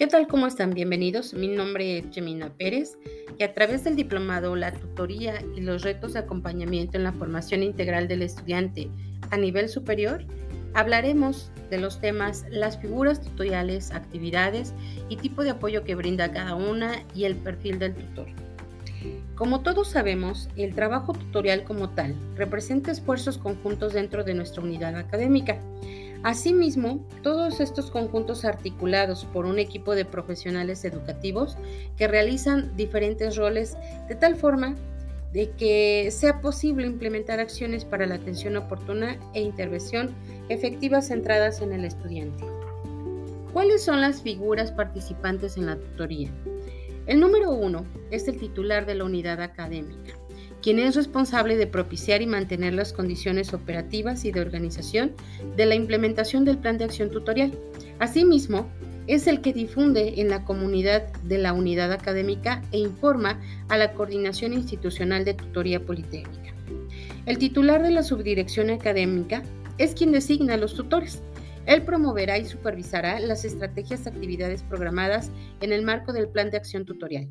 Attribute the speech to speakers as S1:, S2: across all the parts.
S1: ¿Qué tal? ¿Cómo están? Bienvenidos. Mi nombre es Gemina Pérez y a través del diplomado, la tutoría y los retos de acompañamiento en la formación integral del estudiante a nivel superior, hablaremos de los temas las figuras tutoriales, actividades y tipo de apoyo que brinda cada una y el perfil del tutor. Como todos sabemos, el trabajo tutorial como tal representa esfuerzos conjuntos dentro de nuestra unidad académica Asimismo, todos estos conjuntos articulados por un equipo de profesionales educativos que realizan diferentes roles de tal forma de que sea posible implementar acciones para la atención oportuna e intervención efectivas centradas en el estudiante. ¿Cuáles son las figuras participantes en la tutoría? El número uno es el titular de la unidad académica quien es responsable de propiciar y mantener las condiciones operativas y de organización de la implementación del plan de acción tutorial. Asimismo, es el que difunde en la comunidad de la unidad académica e informa a la coordinación institucional de tutoría politécnica. El titular de la subdirección académica es quien designa a los tutores. Él promoverá y supervisará las estrategias de actividades programadas en el marco del plan de acción tutorial.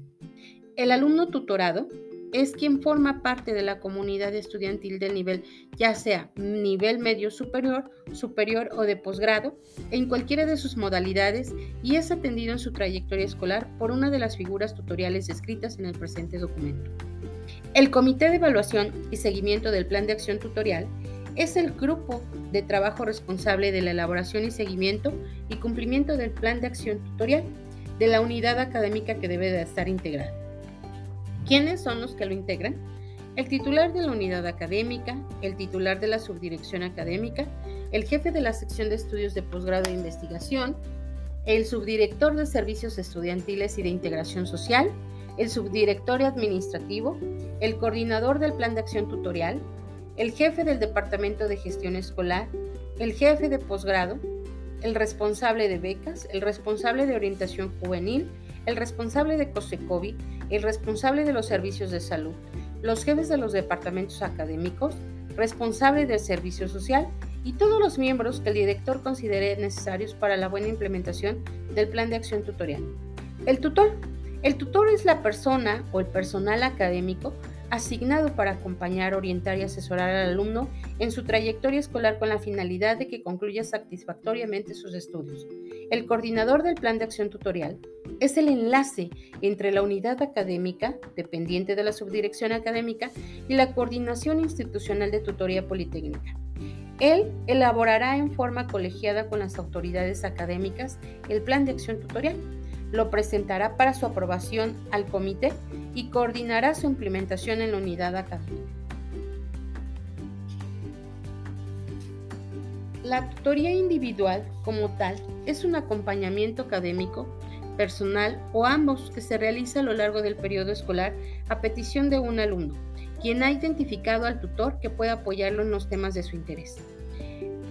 S1: El alumno tutorado es quien forma parte de la comunidad estudiantil del nivel, ya sea nivel medio superior, superior o de posgrado, en cualquiera de sus modalidades y es atendido en su trayectoria escolar por una de las figuras tutoriales descritas en el presente documento. El Comité de Evaluación y Seguimiento del Plan de Acción Tutorial es el grupo de trabajo responsable de la elaboración y seguimiento y cumplimiento del Plan de Acción Tutorial de la unidad académica que debe de estar integrada. ¿Quiénes son los que lo integran? El titular de la unidad académica, el titular de la subdirección académica, el jefe de la sección de estudios de posgrado e investigación, el subdirector de servicios estudiantiles y de integración social, el subdirector administrativo, el coordinador del plan de acción tutorial, el jefe del departamento de gestión escolar, el jefe de posgrado, el responsable de becas, el responsable de orientación juvenil, el responsable de COSECOVI, el responsable de los servicios de salud, los jefes de los departamentos académicos, responsable del servicio social y todos los miembros que el director considere necesarios para la buena implementación del plan de acción tutorial. El tutor. El tutor es la persona o el personal académico asignado para acompañar, orientar y asesorar al alumno en su trayectoria escolar con la finalidad de que concluya satisfactoriamente sus estudios. El coordinador del plan de acción tutorial es el enlace entre la unidad académica, dependiente de la subdirección académica, y la coordinación institucional de tutoría politécnica. Él elaborará en forma colegiada con las autoridades académicas el plan de acción tutorial lo presentará para su aprobación al comité y coordinará su implementación en la unidad académica. La tutoría individual como tal es un acompañamiento académico, personal o ambos que se realiza a lo largo del periodo escolar a petición de un alumno, quien ha identificado al tutor que puede apoyarlo en los temas de su interés.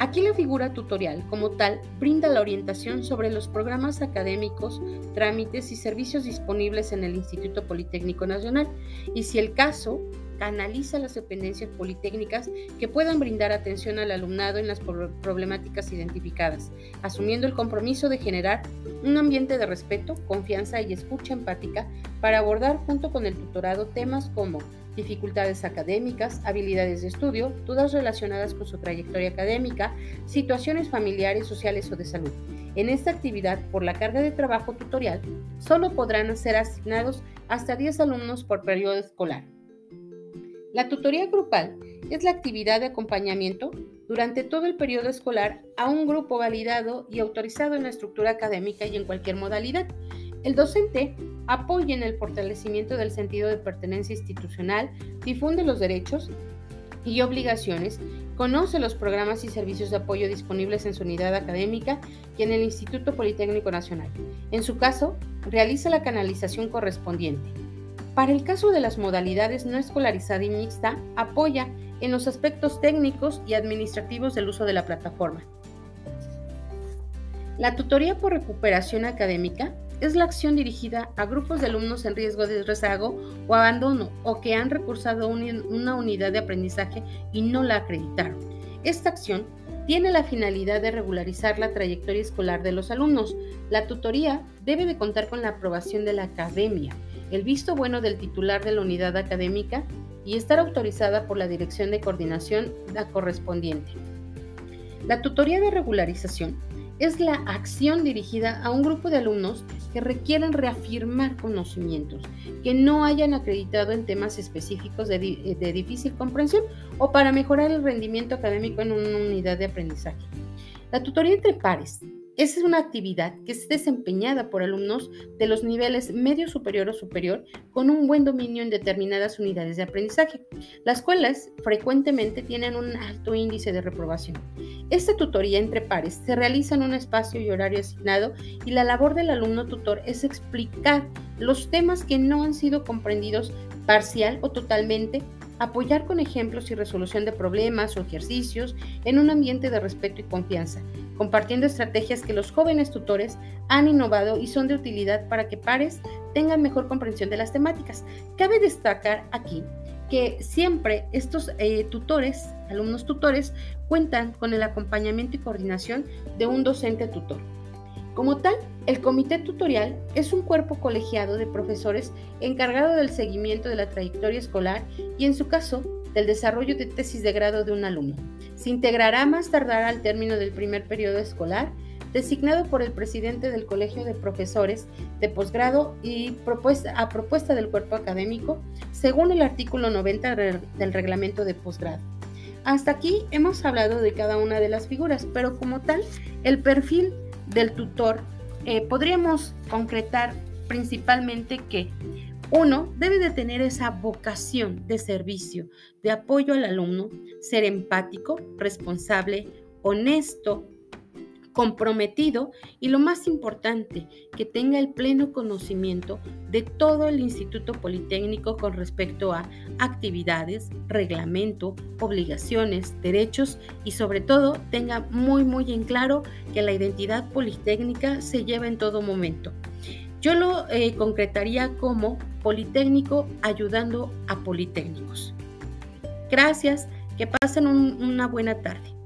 S1: Aquí la figura tutorial como tal brinda la orientación sobre los programas académicos, trámites y servicios disponibles en el Instituto Politécnico Nacional. Y si el caso canaliza las dependencias politécnicas que puedan brindar atención al alumnado en las problemáticas identificadas, asumiendo el compromiso de generar un ambiente de respeto, confianza y escucha empática para abordar junto con el tutorado temas como dificultades académicas, habilidades de estudio, dudas relacionadas con su trayectoria académica, situaciones familiares, sociales o de salud. En esta actividad, por la carga de trabajo tutorial, solo podrán ser asignados hasta 10 alumnos por periodo escolar. La tutoría grupal es la actividad de acompañamiento durante todo el periodo escolar a un grupo validado y autorizado en la estructura académica y en cualquier modalidad. El docente apoya en el fortalecimiento del sentido de pertenencia institucional, difunde los derechos y obligaciones, conoce los programas y servicios de apoyo disponibles en su unidad académica y en el Instituto Politécnico Nacional. En su caso, realiza la canalización correspondiente. Para el caso de las modalidades no escolarizada y mixta, apoya en los aspectos técnicos y administrativos del uso de la plataforma. La tutoría por recuperación académica es la acción dirigida a grupos de alumnos en riesgo de rezago o abandono o que han recursado una unidad de aprendizaje y no la acreditaron. Esta acción tiene la finalidad de regularizar la trayectoria escolar de los alumnos. La tutoría debe de contar con la aprobación de la academia, el visto bueno del titular de la unidad académica y estar autorizada por la Dirección de Coordinación correspondiente. La tutoría de regularización es la acción dirigida a un grupo de alumnos que requieren reafirmar conocimientos que no hayan acreditado en temas específicos de, de, difícil comprensión o para mejorar el rendimiento académico en una unidad de aprendizaje. La tutoría entre pares esa es una actividad que es desempeñada por alumnos de los niveles medio superior o superior con un buen dominio en determinadas unidades de aprendizaje, las cuales frecuentemente tienen un alto índice de reprobación. Esta tutoría entre pares se realiza en un espacio y horario asignado y la labor del alumno tutor es explicar los temas que no han sido comprendidos parcial o totalmente apoyar con ejemplos y resolución de problemas o ejercicios en un ambiente de respeto y confianza, compartiendo estrategias que los jóvenes tutores han innovado y son de utilidad para que pares tengan mejor comprensión de las temáticas. Cabe destacar aquí que siempre estos eh, tutores, alumnos tutores, cuentan con el acompañamiento y coordinación de un docente tutor. Como tal, el comité tutorial es un cuerpo colegiado de profesores encargado del seguimiento de la trayectoria escolar y, en su caso, del desarrollo de tesis de grado de un alumno. Se integrará más tardar al término del primer periodo escolar, designado por el presidente del Colegio de Profesores de posgrado y a propuesta del cuerpo académico, según el artículo 90 del reglamento de posgrado. Hasta aquí hemos hablado de cada una de las figuras, pero como tal, el perfil del tutor, eh, podríamos concretar principalmente que uno debe de tener esa vocación de servicio, de apoyo al alumno, ser empático, responsable, honesto, comprometido y lo más importante, que tenga el pleno conocimiento de todo el Instituto Politécnico con respecto a actividades, reglamento, obligaciones, derechos y sobre todo tenga muy muy en claro que la identidad politécnica se lleva en todo momento. Yo lo eh, concretaría como Politécnico ayudando a Politécnicos. Gracias, que pasen una buena tarde.